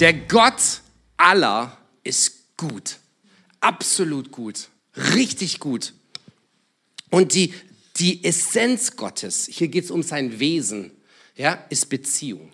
Der Gott aller ist gut. Absolut gut. Richtig gut. Und die, die Essenz Gottes, hier geht es um sein Wesen, ja, ist Beziehung.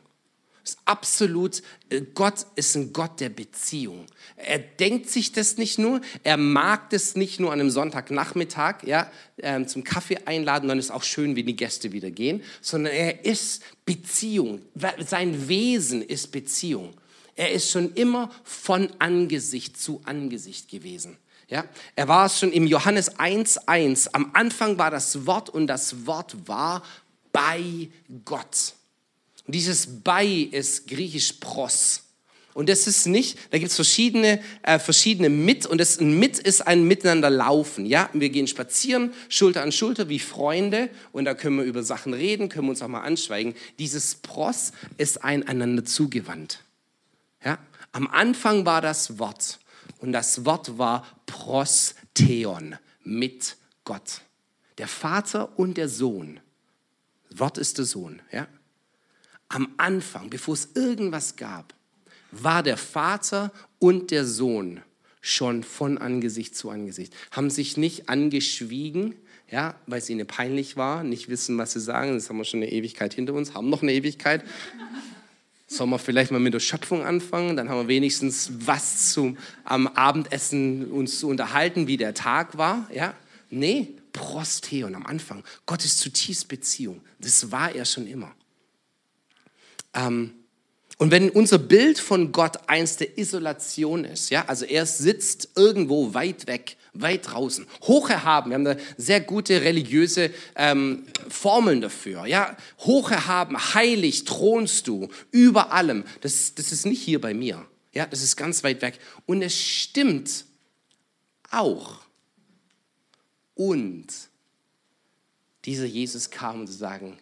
Ist absolut, äh, Gott ist ein Gott der Beziehung. Er denkt sich das nicht nur, er mag das nicht nur an einem Sonntagnachmittag, ja, ähm, zum Kaffee einladen, dann ist auch schön, wenn die Gäste wieder gehen, sondern er ist Beziehung. Sein Wesen ist Beziehung. Er ist schon immer von Angesicht zu Angesicht gewesen. Ja, er war schon im Johannes 1,1. Am Anfang war das Wort und das Wort war bei Gott. Und dieses bei ist griechisch pros. Und das ist nicht, da gibt es verschiedene, äh, verschiedene mit und das ein mit ist ein Miteinander laufen. Ja, wir gehen spazieren, Schulter an Schulter wie Freunde und da können wir über Sachen reden, können wir uns auch mal anschweigen. Dieses pros ist einander zugewandt. Am Anfang war das Wort und das Wort war prosteon, mit Gott. Der Vater und der Sohn. Wort ist der Sohn, ja am Anfang, bevor es irgendwas gab, war der Vater und der Sohn schon von Angesicht zu Angesicht, haben sich nicht angeschwiegen, ja, weil es ihnen peinlich war, nicht wissen, was sie sagen. Das haben wir schon eine Ewigkeit hinter uns, haben noch eine Ewigkeit. Sollen wir vielleicht mal mit der Schöpfung anfangen? Dann haben wir wenigstens was zum am Abendessen uns zu unterhalten, wie der Tag war. Ja? Nee, Prostheon am Anfang. Gott ist zutiefst Beziehung. Das war er schon immer. Ähm, und wenn unser Bild von Gott eins der Isolation ist, ja, also er sitzt irgendwo weit weg, weit draußen, hoch erhaben, wir haben da sehr gute religiöse ähm, Formeln dafür, ja, hoch erhaben, heilig thronst du, über allem, das, das ist nicht hier bei mir, ja, das ist ganz weit weg. Und es stimmt auch. Und dieser Jesus kam, um zu sagen,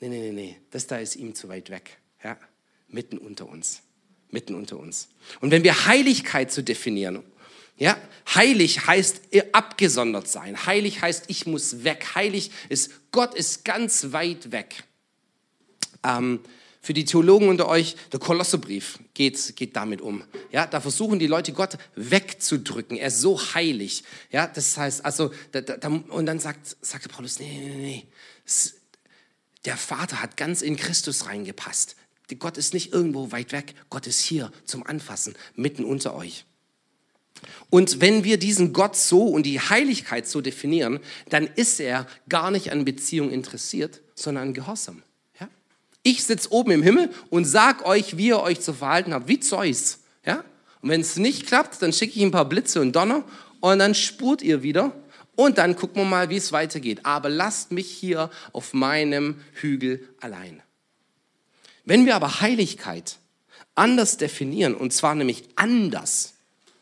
nee, nee, nee, nee, das da ist ihm zu weit weg. Ja? Mitten unter uns. Mitten unter uns. Und wenn wir Heiligkeit zu definieren, ja, heilig heißt abgesondert sein. Heilig heißt, ich muss weg. Heilig ist, Gott ist ganz weit weg. Ähm, für die Theologen unter euch, der Kolossebrief geht, geht damit um. Ja, da versuchen die Leute Gott wegzudrücken. Er ist so heilig. Ja, das heißt, also, da, da, und dann sagt, sagt Paulus, nee, nee, nee, der Vater hat ganz in Christus reingepasst. Gott ist nicht irgendwo weit weg, Gott ist hier zum Anfassen, mitten unter euch. Und wenn wir diesen Gott so und die Heiligkeit so definieren, dann ist er gar nicht an Beziehung interessiert, sondern an Gehorsam. Ja? Ich sitze oben im Himmel und sag euch, wie ihr euch zu verhalten habt, wie Zeus. Ja? Und wenn es nicht klappt, dann schicke ich ein paar Blitze und Donner und dann spurt ihr wieder und dann gucken wir mal, wie es weitergeht. Aber lasst mich hier auf meinem Hügel allein. Wenn wir aber Heiligkeit anders definieren, und zwar nämlich anders,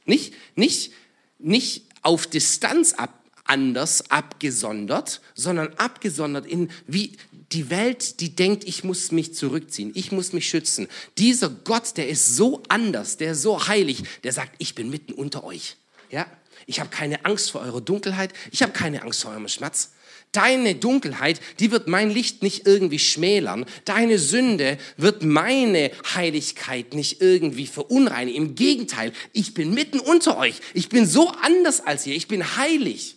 nicht, nicht, nicht auf Distanz ab, anders abgesondert, sondern abgesondert in wie die Welt, die denkt, ich muss mich zurückziehen, ich muss mich schützen. Dieser Gott, der ist so anders, der ist so heilig, der sagt, ich bin mitten unter euch. Ja, ich habe keine Angst vor eurer Dunkelheit. Ich habe keine Angst vor eurem Schmerz. Deine Dunkelheit, die wird mein Licht nicht irgendwie schmälern. Deine Sünde wird meine Heiligkeit nicht irgendwie verunreinigen. Im Gegenteil, ich bin mitten unter euch. Ich bin so anders als ihr. Ich bin heilig.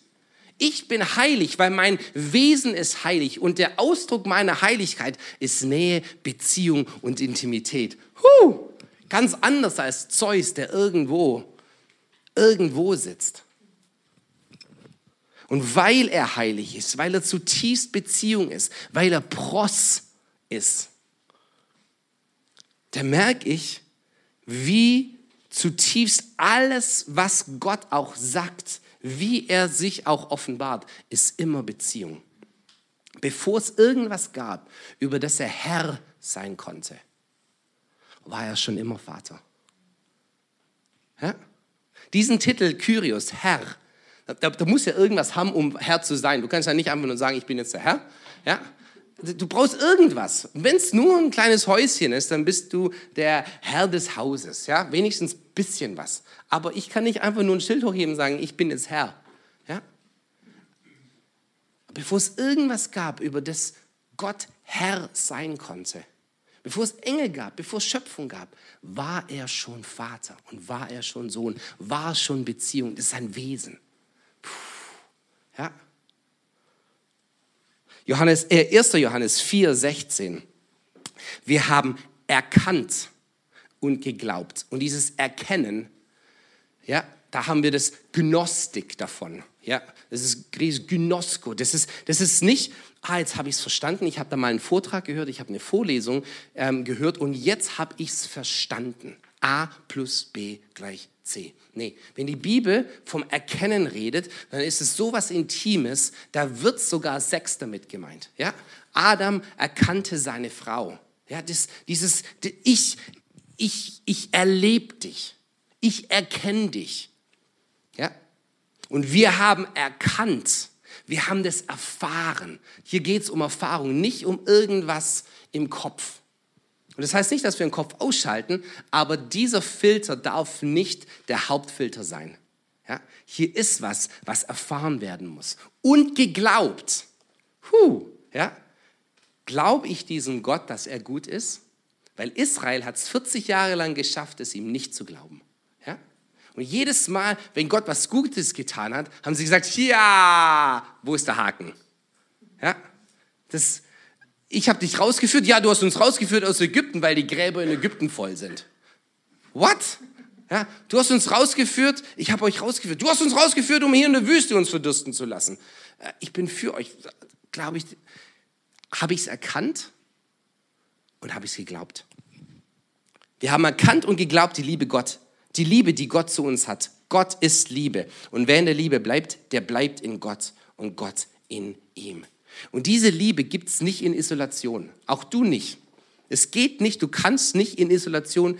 Ich bin heilig, weil mein Wesen ist heilig und der Ausdruck meiner Heiligkeit ist Nähe, Beziehung und Intimität. Huh, ganz anders als Zeus, der irgendwo irgendwo sitzt. Und weil er heilig ist, weil er zutiefst Beziehung ist, weil er Pros ist, da merke ich, wie zutiefst alles, was Gott auch sagt, wie er sich auch offenbart, ist immer Beziehung. Bevor es irgendwas gab, über das er Herr sein konnte, war er schon immer Vater. Ja? Diesen Titel Kyrios, Herr, da, da muss ja irgendwas haben, um Herr zu sein. Du kannst ja nicht einfach nur sagen, ich bin jetzt der Herr. Ja? Du brauchst irgendwas. Wenn es nur ein kleines Häuschen ist, dann bist du der Herr des Hauses. Ja? Wenigstens ein bisschen was. Aber ich kann nicht einfach nur ein Schild hochheben und sagen, ich bin jetzt Herr. Ja? Bevor es irgendwas gab, über das Gott Herr sein konnte, bevor es Engel gab, bevor es Schöpfung gab, war er schon Vater und war er schon Sohn, war schon Beziehung. Das ist sein Wesen. Ja. Johannes, äh, 1. Johannes 4, 16. Wir haben erkannt und geglaubt. Und dieses Erkennen, ja, da haben wir das Gnostik davon. Ja, das ist griechisch Gynosko. Das ist, das ist nicht, ah, jetzt habe ich es verstanden, ich habe da mal einen Vortrag gehört, ich habe eine Vorlesung ähm, gehört und jetzt habe ich es verstanden. A plus B gleich C. Nee, wenn die Bibel vom Erkennen redet, dann ist es so was Intimes, da wird sogar Sex damit gemeint. Ja? Adam erkannte seine Frau. Ja, das, dieses, ich, ich, ich erlebe dich. Ich erkenne dich. Ja? Und wir haben erkannt, wir haben das erfahren. Hier geht es um Erfahrung, nicht um irgendwas im Kopf. Und das heißt nicht, dass wir den Kopf ausschalten, aber dieser Filter darf nicht der Hauptfilter sein. Ja? Hier ist was, was erfahren werden muss. Und geglaubt. Huh, ja? Glaube ich diesem Gott, dass er gut ist? Weil Israel hat es 40 Jahre lang geschafft, es ihm nicht zu glauben. Ja? Und jedes Mal, wenn Gott was Gutes getan hat, haben sie gesagt, ja, wo ist der Haken? Ja? Das, ich habe dich rausgeführt. Ja, du hast uns rausgeführt aus Ägypten, weil die Gräber in Ägypten voll sind. What? Ja, du hast uns rausgeführt, ich habe euch rausgeführt. Du hast uns rausgeführt, um hier in der Wüste uns verdursten zu lassen. Äh, ich bin für euch. Glaube ich, habe ich es erkannt und habe ich es geglaubt. Wir haben erkannt und geglaubt die Liebe Gott, die Liebe, die Gott zu uns hat. Gott ist Liebe. Und wer in der Liebe bleibt, der bleibt in Gott und Gott in ihm. Und diese Liebe gibt es nicht in Isolation. Auch du nicht. Es geht nicht, du kannst nicht in Isolation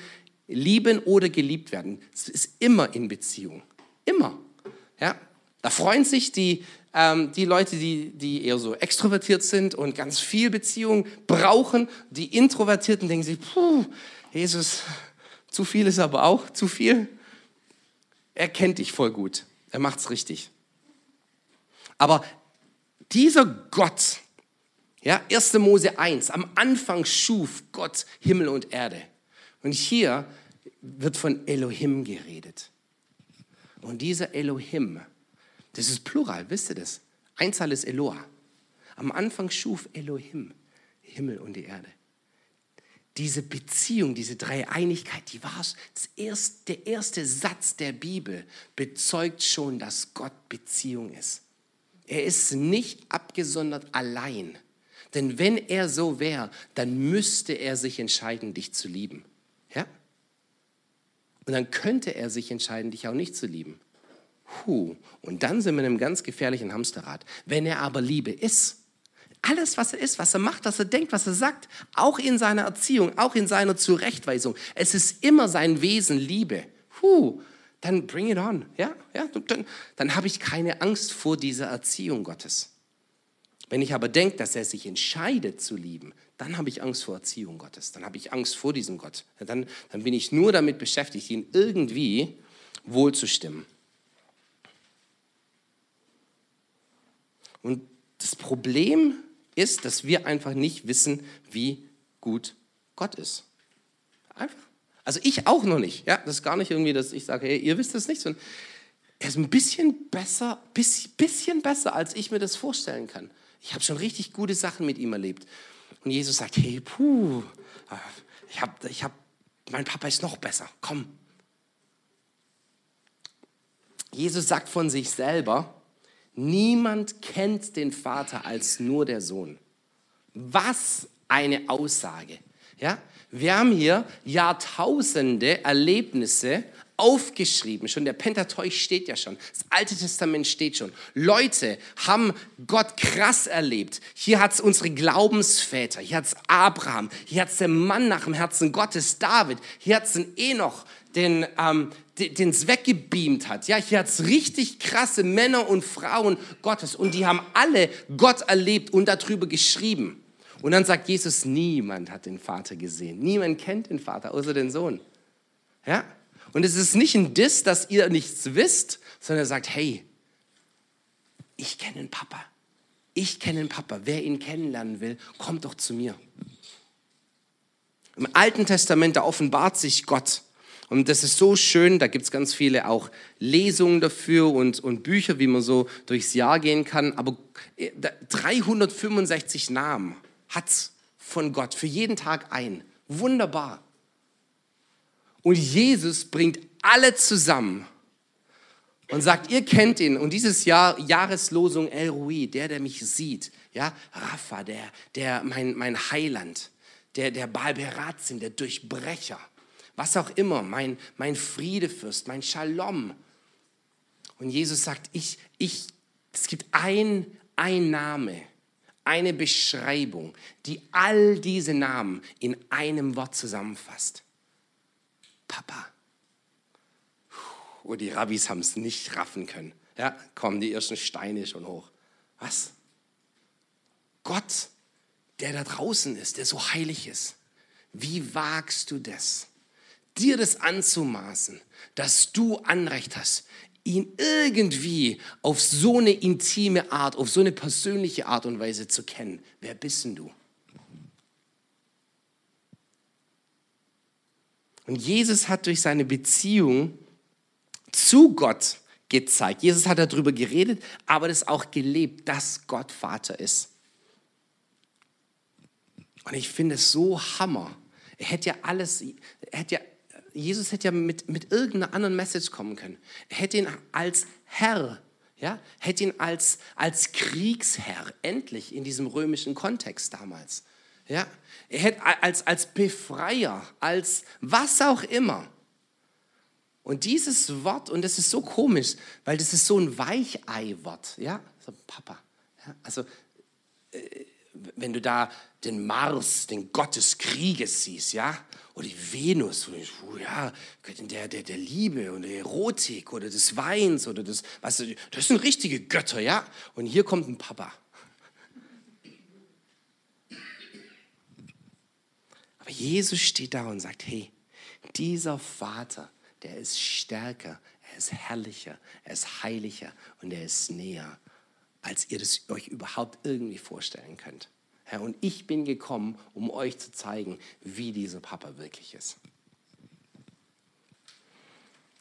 lieben oder geliebt werden. Es ist immer in Beziehung. Immer. Ja? Da freuen sich die, ähm, die Leute, die, die eher so extrovertiert sind und ganz viel Beziehung brauchen. Die Introvertierten denken sich, puh, Jesus, zu viel ist aber auch zu viel. Er kennt dich voll gut. Er macht es richtig. Aber dieser Gott, ja, 1. Mose 1, am Anfang schuf Gott Himmel und Erde. Und hier wird von Elohim geredet. Und dieser Elohim, das ist Plural, wisst ihr das? Einzahl ist Eloah. Am Anfang schuf Elohim Himmel und die Erde. Diese Beziehung, diese Dreieinigkeit, die war das erste, der erste Satz der Bibel, bezeugt schon, dass Gott Beziehung ist. Er ist nicht abgesondert allein. Denn wenn er so wäre, dann müsste er sich entscheiden, dich zu lieben. Ja? Und dann könnte er sich entscheiden, dich auch nicht zu lieben. Huh. Und dann sind wir in einem ganz gefährlichen Hamsterrad. Wenn er aber Liebe ist, alles, was er ist, was er macht, was er denkt, was er sagt, auch in seiner Erziehung, auch in seiner Zurechtweisung, es ist immer sein Wesen Liebe. Huh dann bring it on. Ja, ja, dann, dann habe ich keine Angst vor dieser Erziehung Gottes. Wenn ich aber denke, dass er sich entscheidet zu lieben, dann habe ich Angst vor Erziehung Gottes. Dann habe ich Angst vor diesem Gott. Dann, dann bin ich nur damit beschäftigt, ihn irgendwie wohlzustimmen. Und das Problem ist, dass wir einfach nicht wissen, wie gut Gott ist. Einfach. Also ich auch noch nicht. Ja, das ist gar nicht irgendwie, dass ich sage, hey, ihr wisst es nicht, er ist ein bisschen besser, bisschen besser, als ich mir das vorstellen kann. Ich habe schon richtig gute Sachen mit ihm erlebt. Und Jesus sagt, hey, puh, ich habe, ich hab, mein Papa ist noch besser, komm. Jesus sagt von sich selber, niemand kennt den Vater als nur der Sohn. Was eine Aussage. Ja? Wir haben hier Jahrtausende Erlebnisse aufgeschrieben. Schon der Pentateuch steht ja schon. Das Alte Testament steht schon. Leute haben Gott krass erlebt. Hier hat es unsere Glaubensväter. Hier hat es Abraham. Hier hat es der Mann nach dem Herzen Gottes, David. Hier hat es den Enoch, den ähm, es weggebeamt hat. Ja, hier hat es richtig krasse Männer und Frauen Gottes und die haben alle Gott erlebt und darüber geschrieben. Und dann sagt Jesus, niemand hat den Vater gesehen. Niemand kennt den Vater außer den Sohn. Ja? Und es ist nicht ein Diss, dass ihr nichts wisst, sondern er sagt, hey, ich kenne den Papa. Ich kenne den Papa. Wer ihn kennenlernen will, kommt doch zu mir. Im Alten Testament, da offenbart sich Gott. Und das ist so schön, da gibt es ganz viele auch Lesungen dafür und, und Bücher, wie man so durchs Jahr gehen kann. Aber 365 äh, Namen hat es von Gott, für jeden Tag ein. Wunderbar. Und Jesus bringt alle zusammen und sagt, ihr kennt ihn. Und dieses Jahr, Jahreslosung El Rui, der, der mich sieht. Ja, Rapha, der, der, mein, mein Heiland. Der, der Balberazim, der Durchbrecher. Was auch immer, mein, mein Friedefürst, mein Shalom. Und Jesus sagt, ich, ich, es gibt ein, ein Name, eine Beschreibung, die all diese Namen in einem Wort zusammenfasst. Papa. Oh, die Rabbis haben es nicht raffen können. Ja, kommen die ersten Steine schon hoch. Was? Gott, der da draußen ist, der so heilig ist. Wie wagst du das? Dir das anzumaßen, dass du Anrecht hast, ihn irgendwie auf so eine intime Art, auf so eine persönliche Art und Weise zu kennen. Wer bist denn du? Und Jesus hat durch seine Beziehung zu Gott gezeigt. Jesus hat darüber geredet, aber das auch gelebt, dass Gott Vater ist. Und ich finde es so Hammer. Er hätte ja alles, er hätte ja, Jesus hätte ja mit, mit irgendeiner anderen Message kommen können. Er hätte ihn als Herr, ja, hätte ihn als, als Kriegsherr, endlich in diesem römischen Kontext damals. Ja, er hätte als, als Befreier, als was auch immer. Und dieses Wort, und das ist so komisch, weil das ist so ein Weichei-Wort, ja, so Papa. Ja? Also, äh, wenn du da den Mars, den Gott des Krieges siehst, ja, oder die Venus, oh ja, der, der, der Liebe und der Erotik oder des Weins oder des, weißt du, das sind richtige Götter, ja. Und hier kommt ein Papa. Aber Jesus steht da und sagt, hey, dieser Vater, der ist stärker, er ist herrlicher, er ist heiliger und er ist näher, als ihr das euch überhaupt irgendwie vorstellen könnt. Und ich bin gekommen, um euch zu zeigen, wie dieser Papa wirklich ist.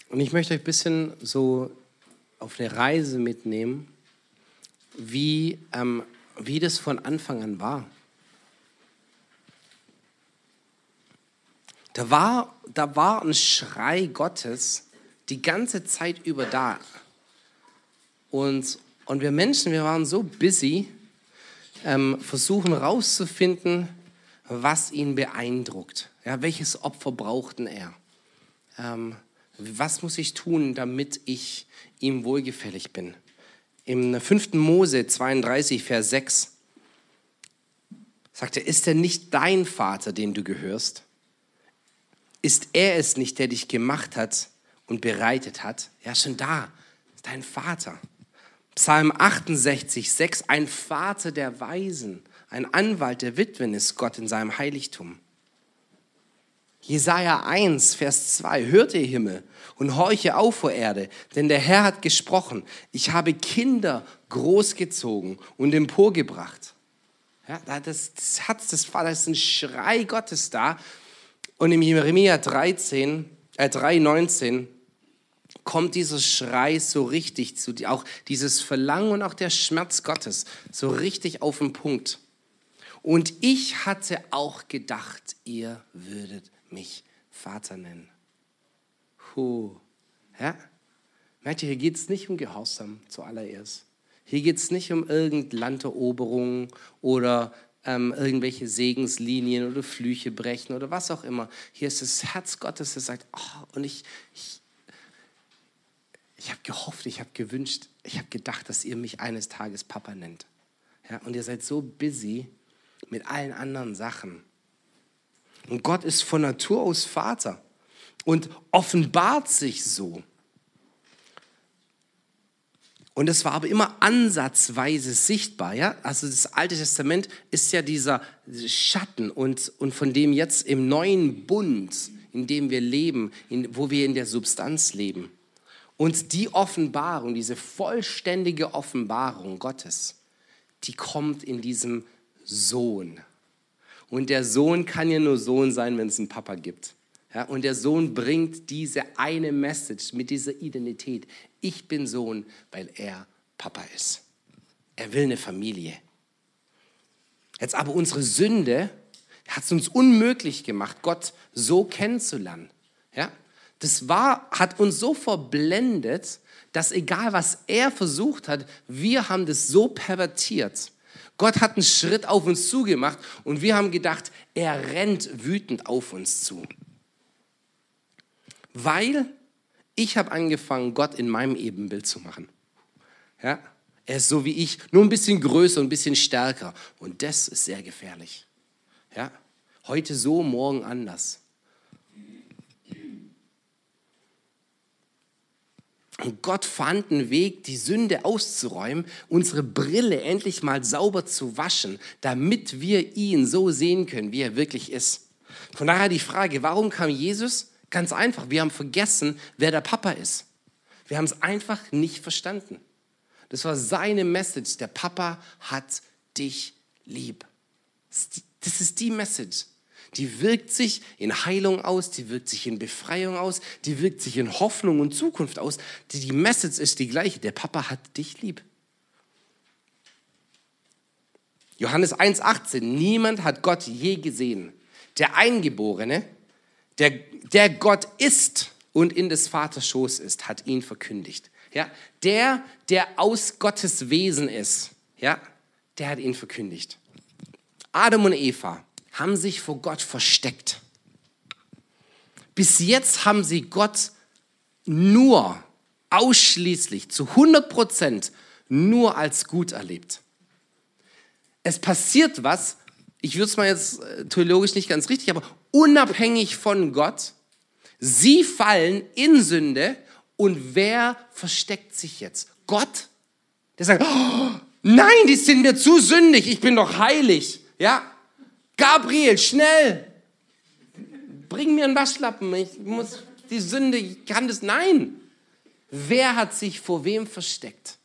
Und ich möchte euch ein bisschen so auf eine Reise mitnehmen, wie, ähm, wie das von Anfang an war. Da war, da war ein Schrei Gottes die ganze Zeit über da. Und, und wir Menschen, wir waren so busy, ähm, versuchen herauszufinden, was ihn beeindruckt. Ja, welches Opfer brauchten er? Ähm, was muss ich tun, damit ich ihm wohlgefällig bin? Im 5. Mose 32, Vers 6 sagt er, ist er nicht dein Vater, den du gehörst? Ist er es nicht, der dich gemacht hat und bereitet hat? Ja, schon da, dein Vater. Psalm 68, 6, ein Vater der Weisen, ein Anwalt der Witwen ist Gott in seinem Heiligtum. Jesaja 1, Vers 2, hört ihr Himmel und horche auf vor Erde, denn der Herr hat gesprochen, ich habe Kinder großgezogen und emporgebracht. Ja, das, Herz des Vaters ist ein Schrei Gottes da und im Jeremia 13, äh 3, 19 kommt dieser Schrei so richtig zu, auch dieses Verlangen und auch der Schmerz Gottes so richtig auf den Punkt. Und ich hatte auch gedacht, ihr würdet mich Vater nennen. Puh. Ja? Merkt ihr, hier geht es nicht um Gehorsam zuallererst. Hier geht es nicht um irgendeine Landeroberung oder ähm, irgendwelche Segenslinien oder Flüche brechen oder was auch immer. Hier ist das Herz Gottes, das sagt, oh, und ich, ich, ich habe gehofft, ich habe gewünscht, ich habe gedacht, dass ihr mich eines Tages Papa nennt. Ja, und ihr seid so busy mit allen anderen Sachen. Und Gott ist von Natur aus Vater und offenbart sich so. Und es war aber immer ansatzweise sichtbar. Ja? Also das Alte Testament ist ja dieser Schatten und, und von dem jetzt im neuen Bund, in dem wir leben, in, wo wir in der Substanz leben. Und die Offenbarung, diese vollständige Offenbarung Gottes, die kommt in diesem Sohn. Und der Sohn kann ja nur Sohn sein, wenn es einen Papa gibt. Ja, und der Sohn bringt diese eine Message mit dieser Identität. Ich bin Sohn, weil er Papa ist. Er will eine Familie. Jetzt aber unsere Sünde hat es uns unmöglich gemacht, Gott so kennenzulernen. Ja? Das war, hat uns so verblendet, dass egal was er versucht hat, wir haben das so pervertiert. Gott hat einen Schritt auf uns zugemacht und wir haben gedacht, er rennt wütend auf uns zu. Weil ich habe angefangen, Gott in meinem Ebenbild zu machen. Ja? Er ist so wie ich, nur ein bisschen größer, ein bisschen stärker. Und das ist sehr gefährlich. Ja? Heute so, morgen anders. Und Gott fand einen Weg, die Sünde auszuräumen, unsere Brille endlich mal sauber zu waschen, damit wir ihn so sehen können, wie er wirklich ist. Von daher die Frage, warum kam Jesus? Ganz einfach, wir haben vergessen, wer der Papa ist. Wir haben es einfach nicht verstanden. Das war seine Message. Der Papa hat dich lieb. Das ist die Message. Die wirkt sich in Heilung aus, die wirkt sich in Befreiung aus, die wirkt sich in Hoffnung und Zukunft aus. Die, Message ist die gleiche. Der Papa hat dich lieb. Johannes 1,18. Niemand hat Gott je gesehen. Der Eingeborene, der, der Gott ist und in des Vaters Schoß ist, hat ihn verkündigt. Ja, der, der aus Gottes Wesen ist, ja, der hat ihn verkündigt. Adam und Eva haben sich vor Gott versteckt. Bis jetzt haben sie Gott nur ausschließlich zu 100 Prozent nur als gut erlebt. Es passiert was, ich würde es mal jetzt äh, theologisch nicht ganz richtig, aber unabhängig von Gott, sie fallen in Sünde und wer versteckt sich jetzt? Gott? Der sagt, oh, nein, die sind mir zu sündig, ich bin doch heilig. Ja, Gabriel, schnell! Bring mir einen Waschlappen. Ich muss die Sünde, ich kann das. Nein! Wer hat sich vor wem versteckt?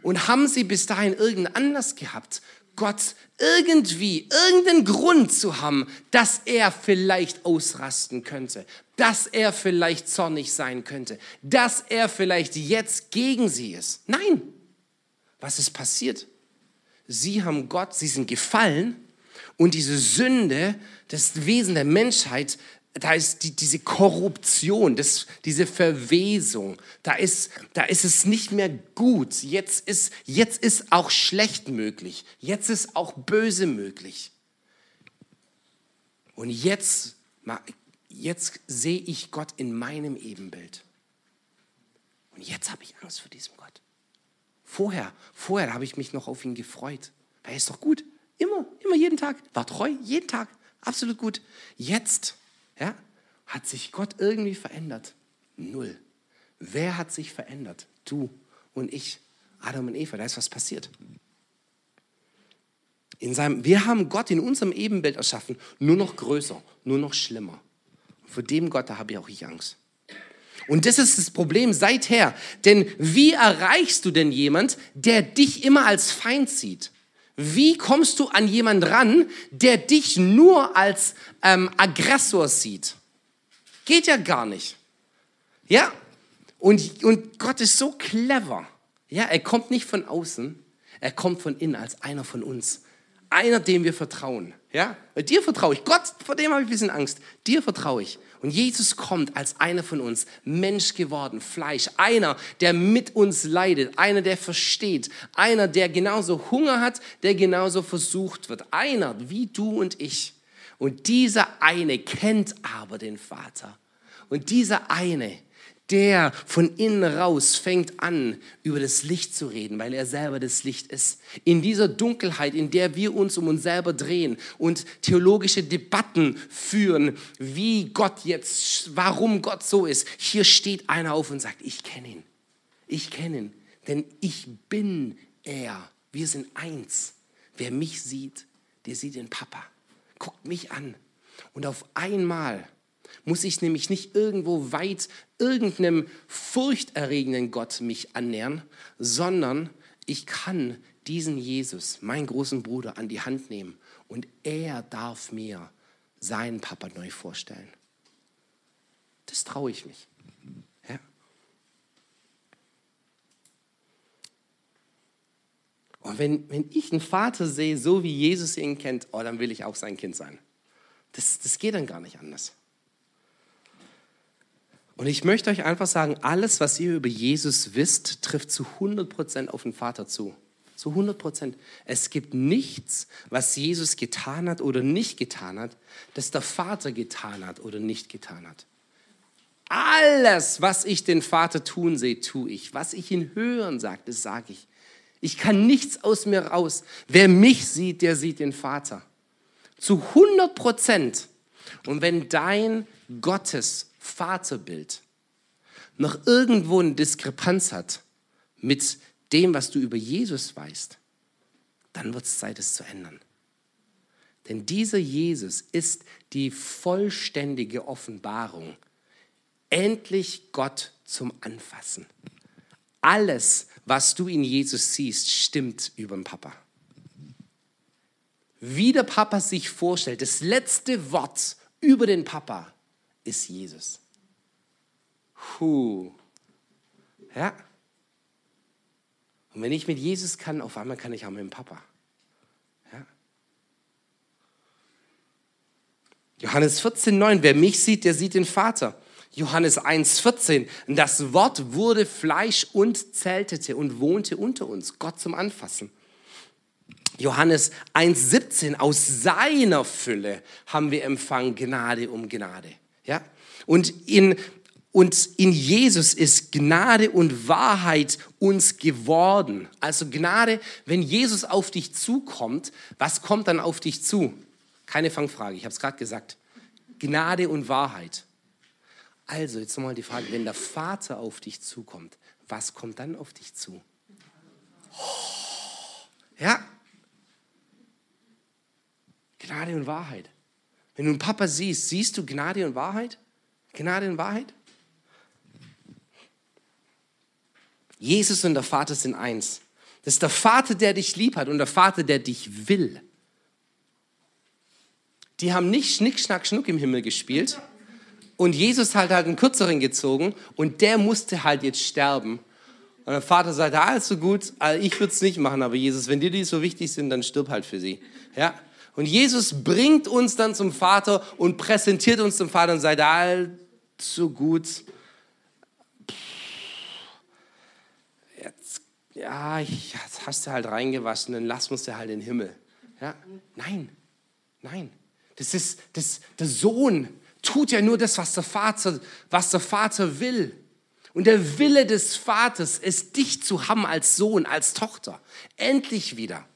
Und haben sie bis dahin irgendeinen Anlass gehabt, Gott irgendwie, irgendeinen Grund zu haben, dass er vielleicht ausrasten könnte, dass er vielleicht zornig sein könnte, dass er vielleicht jetzt gegen sie ist? Nein! Was ist passiert? Sie haben Gott, sie sind gefallen und diese Sünde, das Wesen der Menschheit, da ist die, diese Korruption, das, diese Verwesung, da ist, da ist es nicht mehr gut. Jetzt ist, jetzt ist auch schlecht möglich. Jetzt ist auch böse möglich. Und jetzt, jetzt sehe ich Gott in meinem Ebenbild. Und jetzt habe ich Angst vor diesem Gott. Vorher, vorher habe ich mich noch auf ihn gefreut. Er ist doch gut. Immer, immer jeden Tag. War treu, jeden Tag. Absolut gut. Jetzt, ja, hat sich Gott irgendwie verändert. Null. Wer hat sich verändert? Du und ich. Adam und Eva, da ist was passiert. In seinem, wir haben Gott in unserem Ebenbild erschaffen, nur noch größer, nur noch schlimmer. Vor dem Gott, da habe ich auch ich Angst. Und das ist das Problem seither. Denn wie erreichst du denn jemand, der dich immer als Feind sieht? Wie kommst du an jemand ran, der dich nur als ähm, Aggressor sieht? Geht ja gar nicht. Ja? Und, und Gott ist so clever. Ja, er kommt nicht von außen, er kommt von innen als einer von uns. Einer, dem wir vertrauen. Ja? Dir vertraue ich. Gott, vor dem habe ich ein bisschen Angst. Dir vertraue ich. Und Jesus kommt als einer von uns, Mensch geworden, Fleisch, einer, der mit uns leidet, einer, der versteht, einer, der genauso Hunger hat, der genauso versucht wird, einer wie du und ich. Und dieser eine kennt aber den Vater. Und dieser eine, der von innen raus fängt an, über das Licht zu reden, weil er selber das Licht ist. In dieser Dunkelheit, in der wir uns um uns selber drehen und theologische Debatten führen, wie Gott jetzt, warum Gott so ist, hier steht einer auf und sagt, ich kenne ihn. Ich kenne ihn, denn ich bin er. Wir sind eins. Wer mich sieht, der sieht den Papa. Guckt mich an. Und auf einmal muss ich nämlich nicht irgendwo weit irgendeinem furchterregenden Gott mich annähern, sondern ich kann diesen Jesus, meinen großen Bruder, an die Hand nehmen Und er darf mir seinen Papa neu vorstellen. Das traue ich mich. Ja? Und wenn, wenn ich einen Vater sehe, so wie Jesus ihn kennt, oh, dann will ich auch sein Kind sein. Das, das geht dann gar nicht anders. Und ich möchte euch einfach sagen, alles, was ihr über Jesus wisst, trifft zu 100% auf den Vater zu. Zu 100%. Es gibt nichts, was Jesus getan hat oder nicht getan hat, das der Vater getan hat oder nicht getan hat. Alles, was ich den Vater tun sehe, tue ich. Was ich ihn hören sagt, das sage ich. Ich kann nichts aus mir raus. Wer mich sieht, der sieht den Vater. Zu 100 Prozent. Und wenn dein Gottes Vaterbild noch irgendwo eine Diskrepanz hat mit dem, was du über Jesus weißt, dann wird es Zeit, es zu ändern. Denn dieser Jesus ist die vollständige Offenbarung. Endlich Gott zum Anfassen. Alles, was du in Jesus siehst, stimmt über den Papa. Wie der Papa sich vorstellt, das letzte Wort über den Papa ist Jesus. Puh. Ja. Und wenn ich mit Jesus kann, auf einmal kann ich auch mit dem Papa. Ja. Johannes 14, 9, wer mich sieht, der sieht den Vater. Johannes 1,14. Das Wort wurde Fleisch und zeltete und wohnte unter uns. Gott zum Anfassen. Johannes 1,17. Aus seiner Fülle haben wir empfangen Gnade um Gnade. Ja? Und in, und in Jesus ist Gnade und Wahrheit uns geworden. Also Gnade, wenn Jesus auf dich zukommt, was kommt dann auf dich zu? Keine Fangfrage, ich habe es gerade gesagt. Gnade und Wahrheit. Also, jetzt nochmal die Frage, wenn der Vater auf dich zukommt, was kommt dann auf dich zu? Oh, ja. Gnade und Wahrheit. Wenn du einen Papa siehst, siehst du Gnade und Wahrheit? Gnade und Wahrheit? Jesus und der Vater sind eins. Das ist der Vater, der dich lieb hat und der Vater, der dich will. Die haben nicht Schnick, Schnack, Schnuck im Himmel gespielt, und Jesus hat halt einen kürzeren gezogen und der musste halt jetzt sterben. Und der Vater sagte, also gut, also ich würde es nicht machen, aber Jesus, wenn dir die so wichtig sind, dann stirb halt für sie. Ja? Und Jesus bringt uns dann zum Vater und präsentiert uns zum Vater und sagt, allzu gut. Jetzt, ja, jetzt hast du halt reingewaschen, dann lass uns ja halt in den Himmel. Ja? Nein, nein. Das ist das, der Sohn, tut ja nur das, was der Vater, was der Vater will. Und der Wille des Vaters ist, dich zu haben als Sohn, als Tochter. Endlich wieder.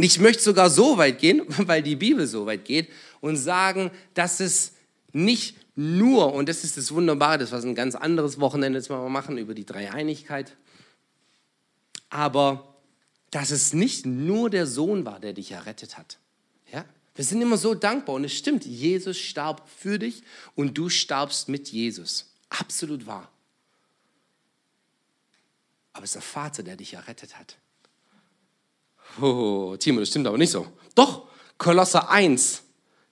Und ich möchte sogar so weit gehen, weil die Bibel so weit geht, und sagen, dass es nicht nur, und das ist das Wunderbare, das was ein ganz anderes Wochenende jetzt mal machen über die Dreieinigkeit, aber dass es nicht nur der Sohn war, der dich errettet hat. Ja? Wir sind immer so dankbar und es stimmt, Jesus starb für dich und du starbst mit Jesus. Absolut wahr. Aber es ist der Vater, der dich errettet hat. Oh, Timo, das stimmt aber nicht so. Doch, Kolosser 1,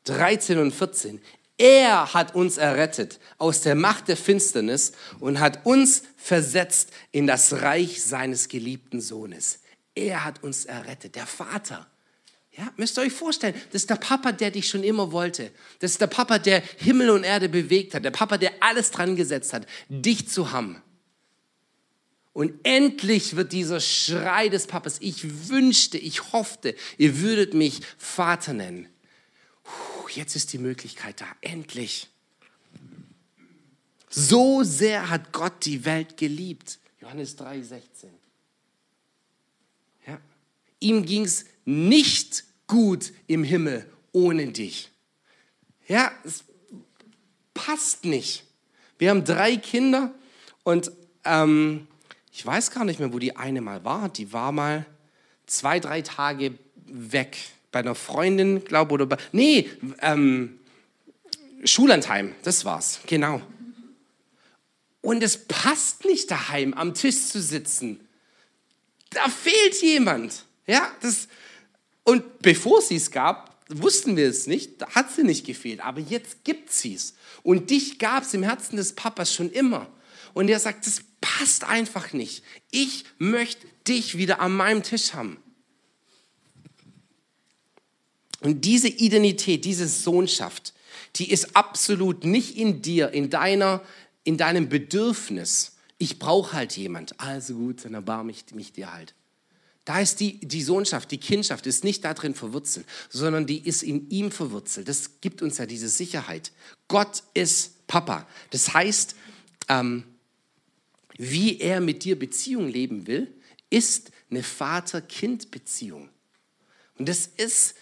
13 und 14. Er hat uns errettet aus der Macht der Finsternis und hat uns versetzt in das Reich seines geliebten Sohnes. Er hat uns errettet, der Vater. Ja, müsst ihr euch vorstellen, das ist der Papa, der dich schon immer wollte. Das ist der Papa, der Himmel und Erde bewegt hat. Der Papa, der alles dran gesetzt hat, dich zu haben. Und endlich wird dieser Schrei des Papas, ich wünschte, ich hoffte, ihr würdet mich Vater nennen. Jetzt ist die Möglichkeit da, endlich. So sehr hat Gott die Welt geliebt. Johannes 3, 16. Ja. Ihm ging es nicht gut im Himmel ohne dich. Ja, es passt nicht. Wir haben drei Kinder und ähm, ich weiß gar nicht mehr, wo die eine mal war. Die war mal zwei, drei Tage weg bei einer Freundin, glaube oder bei, nee, ähm, Schullandheim, das war's, genau. Und es passt nicht daheim am Tisch zu sitzen. Da fehlt jemand. Ja, das, Und bevor sie es gab, wussten wir es nicht, hat sie nicht gefehlt. Aber jetzt gibt sie es. Und dich gab es im Herzen des Papas schon immer. Und er sagt, das passt einfach nicht. Ich möchte dich wieder an meinem Tisch haben. Und diese Identität, diese Sohnschaft, die ist absolut nicht in dir, in deiner, in deinem Bedürfnis. Ich brauche halt jemand. Also gut, dann erbarme ich mich dir halt. Da ist die, die Sohnschaft, die Kindschaft ist nicht darin verwurzelt, sondern die ist in ihm verwurzelt. Das gibt uns ja diese Sicherheit. Gott ist Papa. Das heißt, ähm, wie er mit dir Beziehung leben will, ist eine Vater-Kind-Beziehung. Und das ist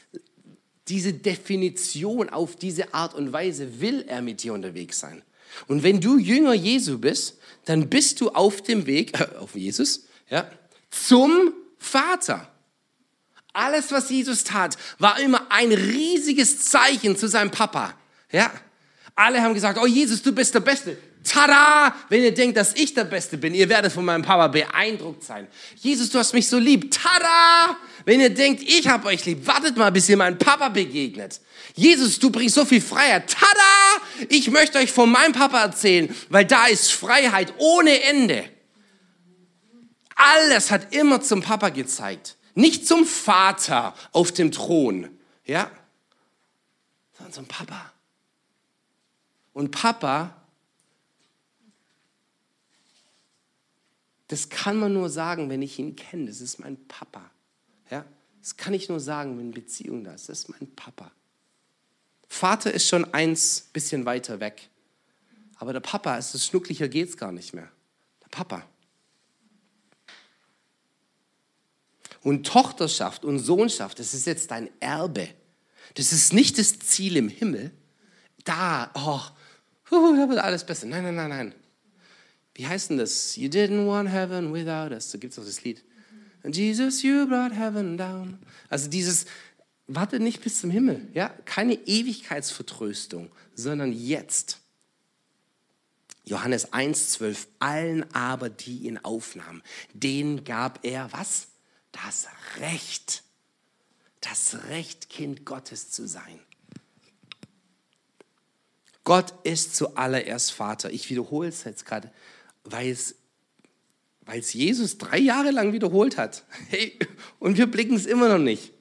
diese Definition auf diese Art und Weise, will er mit dir unterwegs sein. Und wenn du Jünger Jesu bist, dann bist du auf dem Weg, äh, auf Jesus, ja, zum Vater. Alles, was Jesus tat, war immer ein riesiges Zeichen zu seinem Papa. Ja? Alle haben gesagt, oh Jesus, du bist der Beste. Tada! Wenn ihr denkt, dass ich der Beste bin, ihr werdet von meinem Papa beeindruckt sein. Jesus, du hast mich so lieb. Tada! Wenn ihr denkt, ich habe euch lieb, wartet mal, bis ihr meinem Papa begegnet. Jesus, du bringst so viel Freiheit. Tada! Ich möchte euch von meinem Papa erzählen, weil da ist Freiheit ohne Ende. Alles hat immer zum Papa gezeigt. Nicht zum Vater auf dem Thron, ja? Sondern zum Papa. Und Papa, das kann man nur sagen, wenn ich ihn kenne. Das ist mein Papa. Ja? Das kann ich nur sagen, wenn Beziehung da ist. Das ist mein Papa. Vater ist schon eins bisschen weiter weg. Aber der Papa ist das schnucklicher geht's gar nicht mehr. Der Papa. Und Tochterschaft und Sohnschaft, das ist jetzt dein Erbe. Das ist nicht das Ziel im Himmel. Da, oh, da wird alles besser. Nein, nein, nein, nein. Wie heißt denn das? You didn't want heaven without us. So gibt es auch das Lied. Jesus, you brought heaven down. Also dieses, warte nicht bis zum Himmel. Ja? Keine Ewigkeitsvertröstung, sondern jetzt. Johannes 1,12. Allen aber, die ihn aufnahmen, denen gab er was? das Recht, das Recht, Kind Gottes zu sein. Gott ist zuallererst Vater. Ich wiederhole es jetzt gerade, weil es, Jesus drei Jahre lang wiederholt hat. Hey, und wir blicken es immer noch nicht.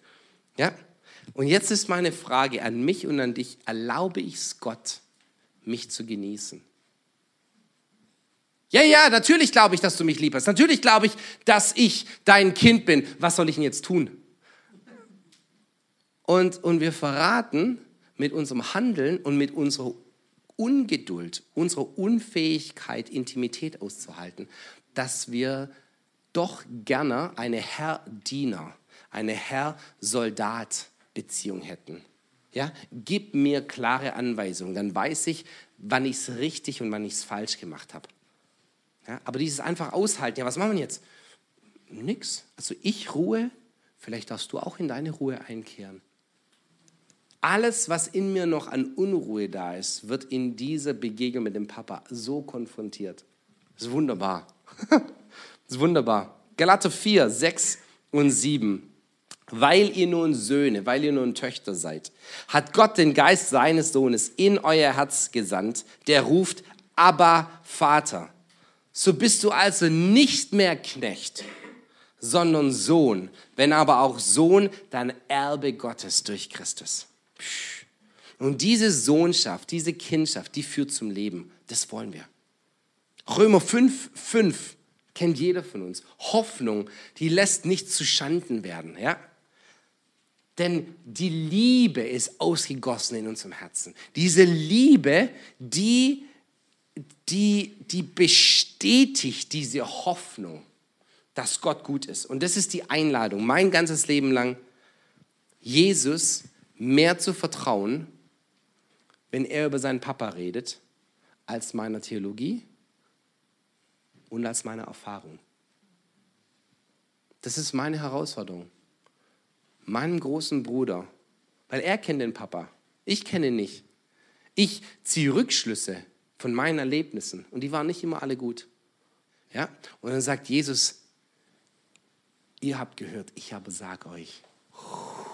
Ja? Und jetzt ist meine Frage an mich und an dich: Erlaube ich es Gott, mich zu genießen? Ja, ja, natürlich glaube ich, dass du mich lieb hast. Natürlich glaube ich, dass ich dein Kind bin. Was soll ich denn jetzt tun? Und, und wir verraten mit unserem Handeln und mit unserer Ungeduld, unserer Unfähigkeit, Intimität auszuhalten, dass wir doch gerne eine Herr-Diener, eine Herr-Soldat-Beziehung hätten. Ja? Gib mir klare Anweisungen, dann weiß ich, wann ich es richtig und wann ich es falsch gemacht habe. Ja, aber dieses einfach aushalten, ja, was machen wir jetzt? Nix. Also ich ruhe, vielleicht darfst du auch in deine Ruhe einkehren. Alles, was in mir noch an Unruhe da ist, wird in dieser Begegnung mit dem Papa so konfrontiert. Das ist wunderbar. das ist wunderbar. Galater 4, 6 und 7. Weil ihr nun Söhne, weil ihr nun Töchter seid, hat Gott den Geist seines Sohnes in euer Herz gesandt, der ruft, aber Vater. So bist du also nicht mehr Knecht, sondern Sohn. Wenn aber auch Sohn, dann Erbe Gottes durch Christus. Und diese Sohnschaft, diese Kindschaft, die führt zum Leben. Das wollen wir. Römer 5, 5 kennt jeder von uns. Hoffnung, die lässt nicht zu Schanden werden. Ja? Denn die Liebe ist ausgegossen in unserem Herzen. Diese Liebe, die die, die bestätigt diese Hoffnung, dass Gott gut ist. Und das ist die Einladung, mein ganzes Leben lang, Jesus mehr zu vertrauen, wenn er über seinen Papa redet, als meiner Theologie und als meiner Erfahrung. Das ist meine Herausforderung. Meinem großen Bruder, weil er kennt den Papa, ich kenne ihn nicht. Ich ziehe Rückschlüsse von meinen Erlebnissen. Und die waren nicht immer alle gut. Ja? Und dann sagt Jesus, ihr habt gehört, ich aber sage euch, Ja?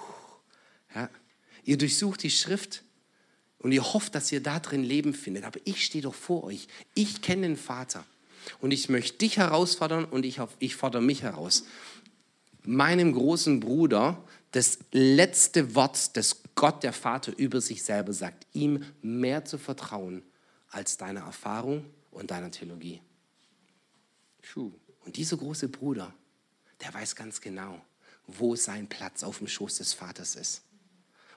Ihr durchsucht die Schrift und ihr hofft, dass ihr da drin Leben findet. Aber ich stehe doch vor euch. Ich kenne den Vater. Und ich möchte dich herausfordern und ich, ich fordere mich heraus. Meinem großen Bruder das letzte Wort, das Gott der Vater über sich selber sagt, ihm mehr zu vertrauen als deiner Erfahrung und deiner Theologie. Und dieser große Bruder, der weiß ganz genau, wo sein Platz auf dem Schoß des Vaters ist.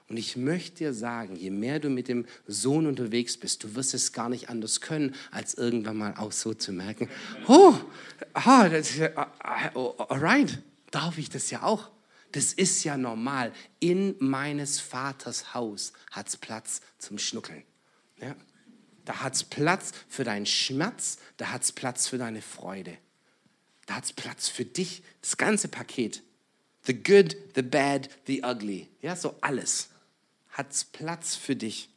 Und ich möchte dir sagen, je mehr du mit dem Sohn unterwegs bist, du wirst es gar nicht anders können, als irgendwann mal auch so zu merken, oh, ah, das, oh, alright, darf ich das ja auch? Das ist ja normal. In meines Vaters Haus hat es Platz zum Schnuckeln. Ja? Da hat es Platz für deinen Schmerz, da hat es Platz für deine Freude. Da hat es Platz für dich, das ganze Paket. The good, the bad, the ugly. Ja, so alles. Hat es Platz für dich.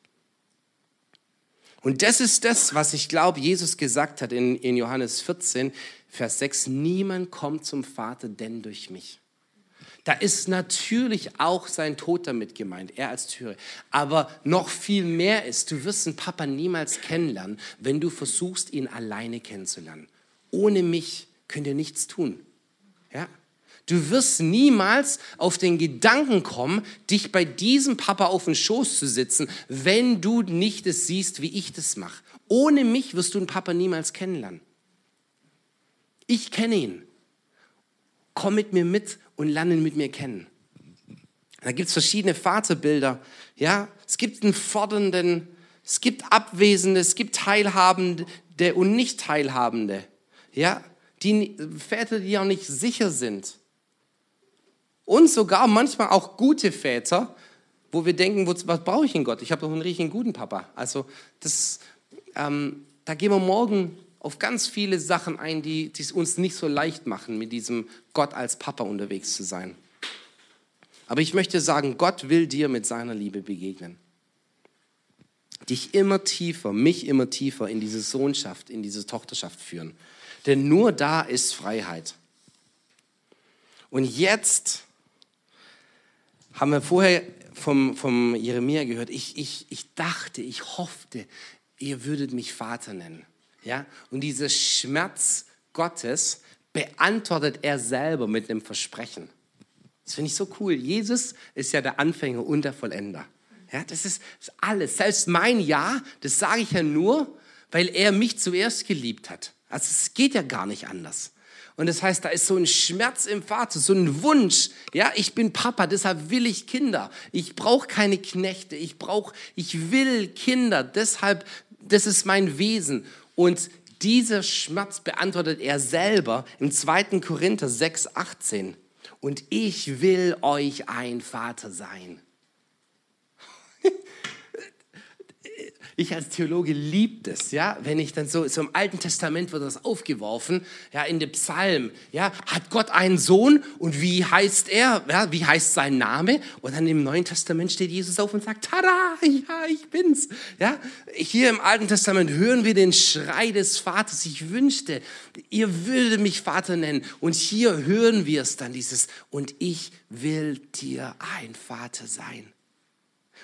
Und das ist das, was ich glaube, Jesus gesagt hat in, in Johannes 14, Vers 6. Niemand kommt zum Vater denn durch mich. Da ist natürlich auch sein Tod damit gemeint, er als Türe. Aber noch viel mehr ist, du wirst einen Papa niemals kennenlernen, wenn du versuchst, ihn alleine kennenzulernen. Ohne mich könnt ihr nichts tun. Ja? Du wirst niemals auf den Gedanken kommen, dich bei diesem Papa auf den Schoß zu sitzen, wenn du nicht es siehst, wie ich das mache. Ohne mich wirst du einen Papa niemals kennenlernen. Ich kenne ihn. Komm mit mir mit und lerne ihn mit mir kennen. Da gibt es verschiedene Vaterbilder. Ja, es gibt einen fordernden, es gibt Abwesende, es gibt Teilhabende und nicht Teilhabende. Ja, die Väter, die auch nicht sicher sind. Und sogar manchmal auch gute Väter, wo wir denken, was, was brauche ich in Gott? Ich habe doch einen richtigen guten Papa. Also das, ähm, da gehen wir morgen auf ganz viele Sachen ein, die es uns nicht so leicht machen, mit diesem Gott als Papa unterwegs zu sein. Aber ich möchte sagen, Gott will dir mit seiner Liebe begegnen. Dich immer tiefer, mich immer tiefer in diese Sohnschaft, in diese Tochterschaft führen. Denn nur da ist Freiheit. Und jetzt haben wir vorher vom, vom Jeremia gehört, ich, ich, ich dachte, ich hoffte, ihr würdet mich Vater nennen. Ja? Und dieser Schmerz Gottes beantwortet er selber mit einem Versprechen. Das finde ich so cool. Jesus ist ja der Anfänger und der Vollender. Ja, das ist alles. Selbst mein Ja, das sage ich ja nur, weil er mich zuerst geliebt hat. Also es geht ja gar nicht anders. Und das heißt, da ist so ein Schmerz im Vater, so ein Wunsch. Ja, ich bin Papa, deshalb will ich Kinder. Ich brauche keine Knechte. Ich brauche, ich will Kinder. Deshalb, das ist mein Wesen. Und dieser Schmerz beantwortet er selber im 2. Korinther 6, 18. Und ich will euch ein Vater sein. ich als Theologe liebe es, ja, wenn ich dann so, so im Alten Testament wird das aufgeworfen, ja, in den Psalm, ja, hat Gott einen Sohn und wie heißt er, ja, wie heißt sein Name? Und dann im Neuen Testament steht Jesus auf und sagt, tada, ja, ich bin's, ja. Hier im Alten Testament hören wir den Schrei des Vaters, ich wünschte, ihr würdet mich Vater nennen. Und hier hören wir es dann, dieses, und ich will dir ein Vater sein.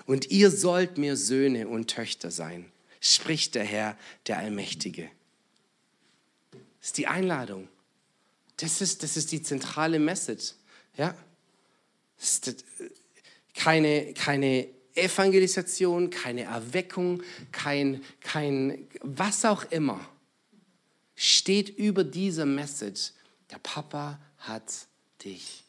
Und ihr sollt mir Söhne und Töchter sein, spricht der Herr, der Allmächtige. Das ist die Einladung. Das ist, das ist die zentrale Message. Ja? keine, keine Evangelisation, keine Erweckung, kein, kein was auch immer steht über dieser Message. Der Papa hat dich